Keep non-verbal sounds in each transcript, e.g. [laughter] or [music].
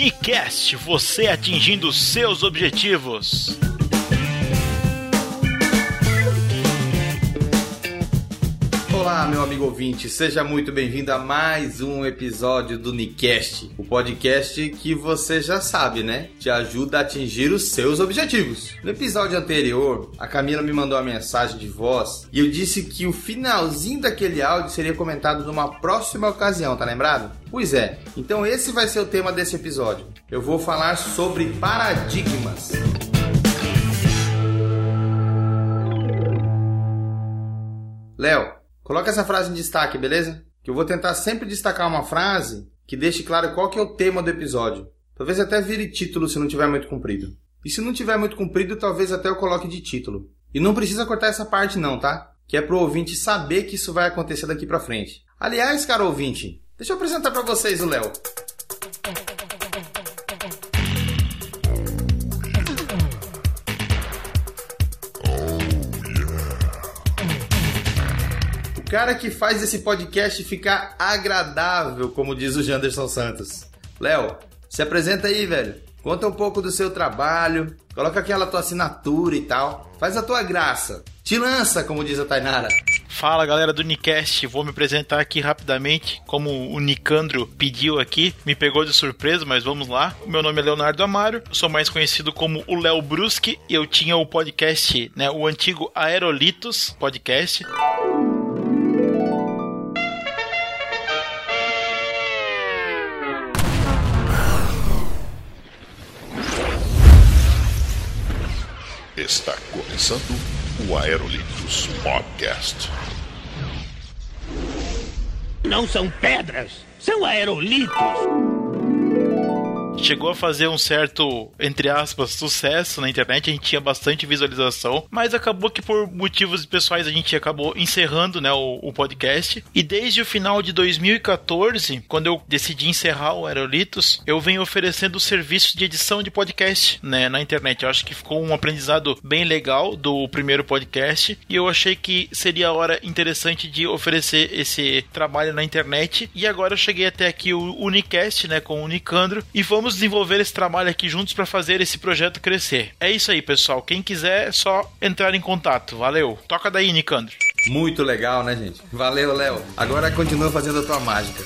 Unicast, você atingindo seus objetivos. Olá, meu amigo ouvinte, seja muito bem-vindo a mais um episódio do Nicast, o podcast que você já sabe, né? Te ajuda a atingir os seus objetivos. No episódio anterior, a Camila me mandou uma mensagem de voz e eu disse que o finalzinho daquele áudio seria comentado numa próxima ocasião, tá lembrado? Pois é, então esse vai ser o tema desse episódio. Eu vou falar sobre paradigmas. Léo, Coloca essa frase em destaque, beleza? Que eu vou tentar sempre destacar uma frase que deixe claro qual que é o tema do episódio. Talvez até vire título se não tiver muito comprido. E se não tiver muito comprido, talvez até eu coloque de título. E não precisa cortar essa parte não, tá? Que é pro ouvinte saber que isso vai acontecer daqui pra frente. Aliás, cara ouvinte, deixa eu apresentar para vocês o Léo. Cara que faz esse podcast ficar agradável, como diz o Janderson Santos. Léo, se apresenta aí, velho. Conta um pouco do seu trabalho, coloca aquela tua assinatura e tal. Faz a tua graça. Te lança, como diz a Tainara. Fala galera do Nicast, vou me apresentar aqui rapidamente, como o Nicandro pediu aqui, me pegou de surpresa, mas vamos lá. Meu nome é Leonardo Amaro, sou mais conhecido como o Léo Bruschi, eu tinha o podcast, né, o antigo Aerolitos podcast. Está começando o Aerolitos Podcast. Não são pedras, são aerolitos chegou a fazer um certo, entre aspas, sucesso na internet, a gente tinha bastante visualização, mas acabou que por motivos pessoais a gente acabou encerrando, né, o, o podcast. E desde o final de 2014, quando eu decidi encerrar o Aerolitos, eu venho oferecendo o serviço de edição de podcast, né, na internet. Eu acho que ficou um aprendizado bem legal do primeiro podcast e eu achei que seria a hora interessante de oferecer esse trabalho na internet. E agora eu cheguei até aqui o Unicast, né, com o Unicandro e vamos vamos desenvolver esse trabalho aqui juntos para fazer esse projeto crescer. É isso aí, pessoal. Quem quiser, é só entrar em contato. Valeu. Toca daí, Nicandro. Muito legal, né, gente? Valeu, Léo. Agora continua fazendo a tua mágica.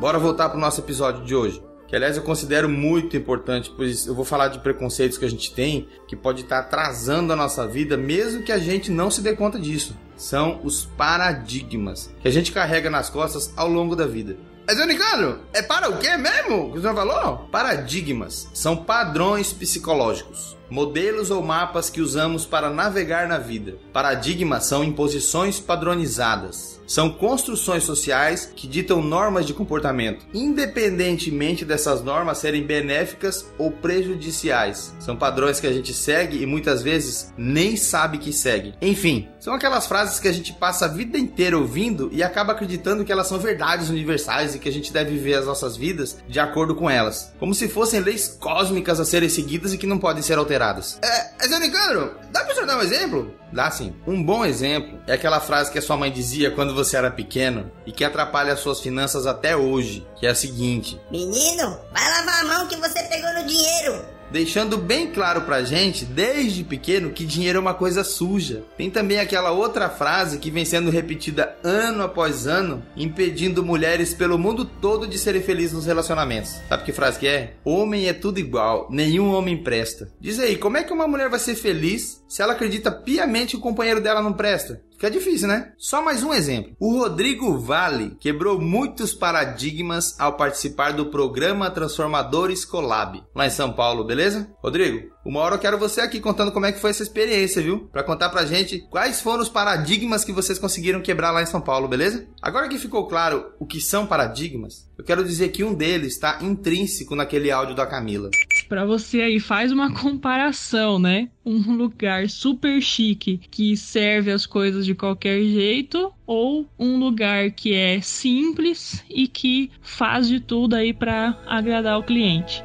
Bora voltar pro nosso episódio de hoje que aliás eu considero muito importante, pois eu vou falar de preconceitos que a gente tem que pode estar atrasando a nossa vida, mesmo que a gente não se dê conta disso. São os paradigmas que a gente carrega nas costas ao longo da vida. Mas, Unicano, é para o quê mesmo que o senhor falou? Paradigmas são padrões psicológicos, modelos ou mapas que usamos para navegar na vida. Paradigmas são imposições padronizadas são construções sociais que ditam normas de comportamento, independentemente dessas normas serem benéficas ou prejudiciais. São padrões que a gente segue e muitas vezes nem sabe que segue. Enfim, são aquelas frases que a gente passa a vida inteira ouvindo e acaba acreditando que elas são verdades universais e que a gente deve viver as nossas vidas de acordo com elas, como se fossem leis cósmicas a serem seguidas e que não podem ser alteradas. É, Zé Nicandro, dá pra você dar um exemplo? Dá sim. Um bom exemplo é aquela frase que a sua mãe dizia quando você era pequeno e que atrapalha as suas finanças até hoje, que é a seguinte: Menino, vai lavar a mão que você pegou no dinheiro deixando bem claro pra gente, desde pequeno, que dinheiro é uma coisa suja. Tem também aquela outra frase que vem sendo repetida ano após ano, impedindo mulheres pelo mundo todo de serem felizes nos relacionamentos. Sabe que frase que é? Homem é tudo igual, nenhum homem presta. Diz aí, como é que uma mulher vai ser feliz se ela acredita piamente que o companheiro dela não presta? Fica difícil, né? Só mais um exemplo. O Rodrigo Vale quebrou muitos paradigmas ao participar do programa Transformadores Collab, lá em São Paulo, beleza? Rodrigo, uma hora eu quero você aqui contando como é que foi essa experiência, viu? Para contar pra gente quais foram os paradigmas que vocês conseguiram quebrar lá em São Paulo, beleza? Agora que ficou claro o que são paradigmas, eu quero dizer que um deles está intrínseco naquele áudio da Camila. Para você aí faz uma comparação, né? Um lugar super chique que serve as coisas de qualquer jeito ou um lugar que é simples e que faz de tudo aí para agradar o cliente.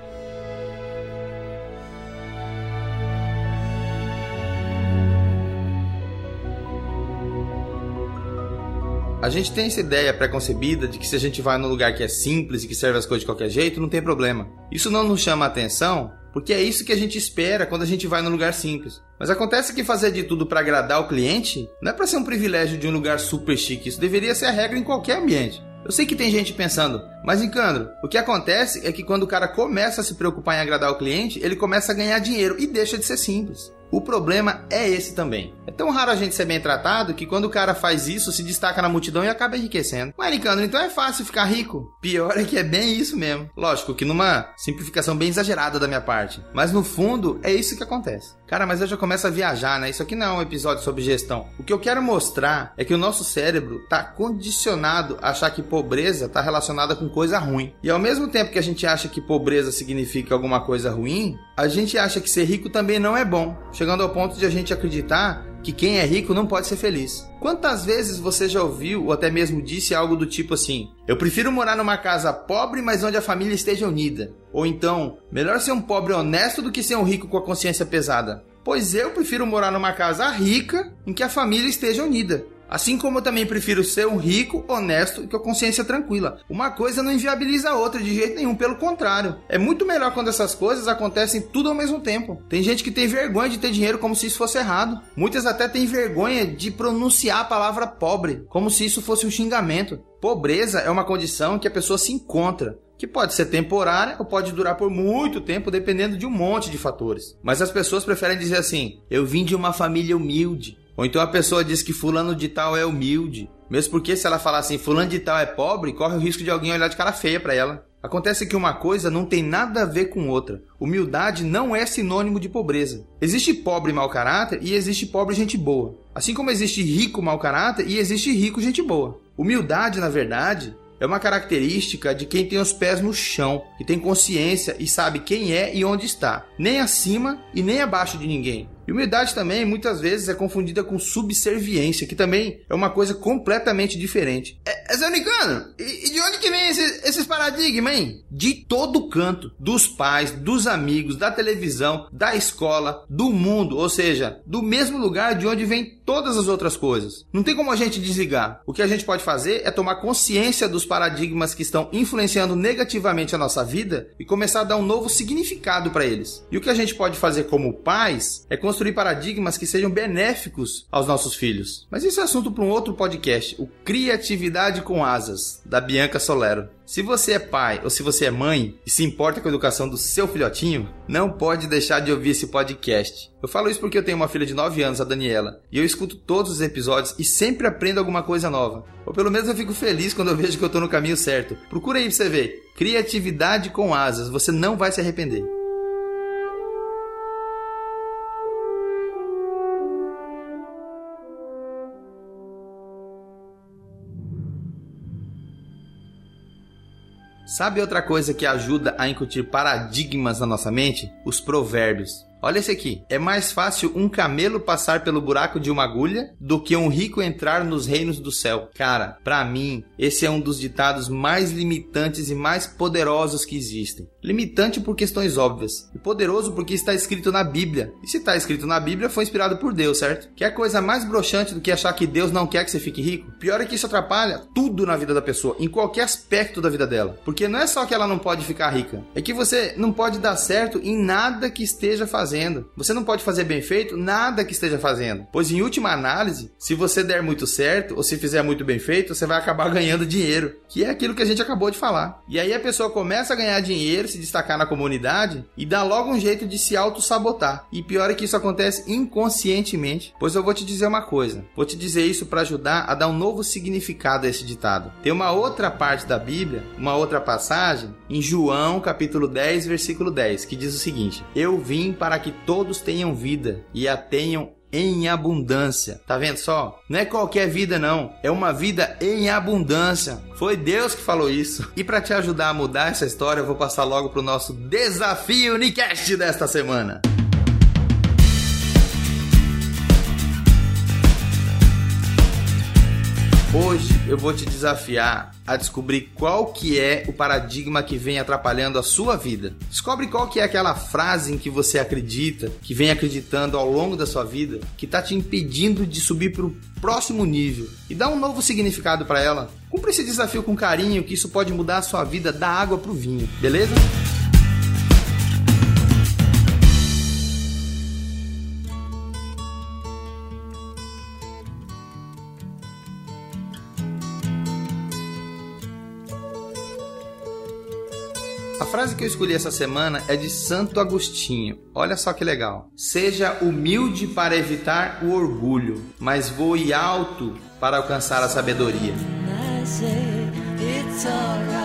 A gente tem essa ideia preconcebida de que se a gente vai num lugar que é simples e que serve as coisas de qualquer jeito, não tem problema. Isso não nos chama a atenção, porque é isso que a gente espera quando a gente vai num lugar simples. Mas acontece que fazer de tudo para agradar o cliente não é para ser um privilégio de um lugar super chique, isso deveria ser a regra em qualquer ambiente. Eu sei que tem gente pensando, mas Nicandro, o que acontece é que quando o cara começa a se preocupar em agradar o cliente, ele começa a ganhar dinheiro e deixa de ser simples. O problema é esse também. É tão raro a gente ser bem tratado que quando o cara faz isso, se destaca na multidão e acaba enriquecendo. Ué, Nicandro, então é fácil ficar rico. Pior é que é bem isso mesmo. Lógico que numa simplificação bem exagerada da minha parte. Mas no fundo, é isso que acontece. Cara, mas eu já começo a viajar, né? Isso aqui não é um episódio sobre gestão. O que eu quero mostrar é que o nosso cérebro tá condicionado a achar que pobreza tá relacionada com coisa ruim. E ao mesmo tempo que a gente acha que pobreza significa alguma coisa ruim, a gente acha que ser rico também não é bom, chegando ao ponto de a gente acreditar que quem é rico não pode ser feliz. Quantas vezes você já ouviu ou até mesmo disse algo do tipo assim: Eu prefiro morar numa casa pobre, mas onde a família esteja unida? Ou então, melhor ser um pobre honesto do que ser um rico com a consciência pesada? Pois eu prefiro morar numa casa rica em que a família esteja unida. Assim como eu também prefiro ser um rico, honesto e com a consciência tranquila. Uma coisa não inviabiliza a outra de jeito nenhum, pelo contrário. É muito melhor quando essas coisas acontecem tudo ao mesmo tempo. Tem gente que tem vergonha de ter dinheiro como se isso fosse errado. Muitas até têm vergonha de pronunciar a palavra pobre, como se isso fosse um xingamento. Pobreza é uma condição que a pessoa se encontra, que pode ser temporária ou pode durar por muito tempo, dependendo de um monte de fatores. Mas as pessoas preferem dizer assim: eu vim de uma família humilde. Ou então a pessoa diz que fulano de tal é humilde. Mesmo porque se ela falar assim, fulano de tal é pobre, corre o risco de alguém olhar de cara feia para ela. Acontece que uma coisa não tem nada a ver com outra. Humildade não é sinônimo de pobreza. Existe pobre mau caráter e existe pobre gente boa. Assim como existe rico mau caráter e existe rico gente boa. Humildade, na verdade, é uma característica de quem tem os pés no chão, que tem consciência e sabe quem é e onde está, nem acima e nem abaixo de ninguém. E humildade também muitas vezes é confundida com subserviência, que também é uma coisa completamente diferente. É, é Zanicano, e, e de onde que vem esses, paradigmas, hein? De todo canto, dos pais, dos amigos, da televisão, da escola, do mundo, ou seja, do mesmo lugar de onde vem todas as outras coisas. Não tem como a gente desligar. O que a gente pode fazer é tomar consciência dos paradigmas que estão influenciando negativamente a nossa vida e começar a dar um novo significado para eles. E o que a gente pode fazer como pais é construir paradigmas que sejam benéficos aos nossos filhos. Mas isso é assunto para um outro podcast, o Criatividade com Asas, da Bianca Solero. Se você é pai ou se você é mãe e se importa com a educação do seu filhotinho, não pode deixar de ouvir esse podcast. Eu falo isso porque eu tenho uma filha de 9 anos, a Daniela, e eu escuto todos os episódios e sempre aprendo alguma coisa nova. Ou pelo menos eu fico feliz quando eu vejo que eu estou no caminho certo. Procura aí pra você ver. Criatividade com asas, você não vai se arrepender. Sabe outra coisa que ajuda a incutir paradigmas na nossa mente? Os provérbios. Olha esse aqui. É mais fácil um camelo passar pelo buraco de uma agulha do que um rico entrar nos reinos do céu. Cara, para mim, esse é um dos ditados mais limitantes e mais poderosos que existem. Limitante por questões óbvias e poderoso porque está escrito na Bíblia. E se está escrito na Bíblia, foi inspirado por Deus, certo? Que é coisa mais broxante do que achar que Deus não quer que você fique rico? Pior é que isso atrapalha tudo na vida da pessoa, em qualquer aspecto da vida dela. Porque não é só que ela não pode ficar rica, é que você não pode dar certo em nada que esteja fazendo fazendo. Você não pode fazer bem feito nada que esteja fazendo. Pois em última análise, se você der muito certo ou se fizer muito bem feito, você vai acabar [laughs] ganhando dinheiro, que é aquilo que a gente acabou de falar. E aí a pessoa começa a ganhar dinheiro, se destacar na comunidade e dá logo um jeito de se auto-sabotar. E pior é que isso acontece inconscientemente. Pois eu vou te dizer uma coisa. Vou te dizer isso para ajudar a dar um novo significado a esse ditado. Tem uma outra parte da Bíblia, uma outra passagem, em João capítulo 10, versículo 10, que diz o seguinte: Eu vim para que todos tenham vida e a tenham em abundância. Tá vendo só? Não é qualquer vida não, é uma vida em abundância. Foi Deus que falou isso. E para te ajudar a mudar essa história, eu vou passar logo pro nosso desafio Unicast desta semana. Hoje eu vou te desafiar a descobrir qual que é o paradigma que vem atrapalhando a sua vida. Descobre qual que é aquela frase em que você acredita, que vem acreditando ao longo da sua vida, que está te impedindo de subir para o próximo nível e dá um novo significado para ela. Cumpra esse desafio com carinho, que isso pode mudar a sua vida da água para o vinho, beleza? Frase que eu escolhi essa semana é de Santo Agostinho. Olha só que legal. Seja humilde para evitar o orgulho, mas voe alto para alcançar a sabedoria. E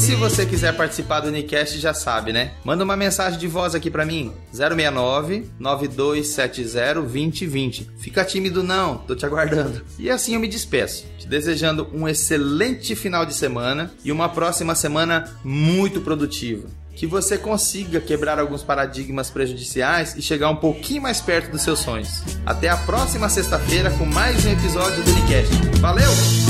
se você quiser participar do Unicast, já sabe, né? Manda uma mensagem de voz aqui para mim. 069 9270 2020. Fica tímido não, tô te aguardando. E assim eu me despeço, te desejando um excelente final de semana e uma próxima semana muito produtiva. Que você consiga quebrar alguns paradigmas prejudiciais e chegar um pouquinho mais perto dos seus sonhos. Até a próxima sexta-feira com mais um episódio do Unicast. Valeu!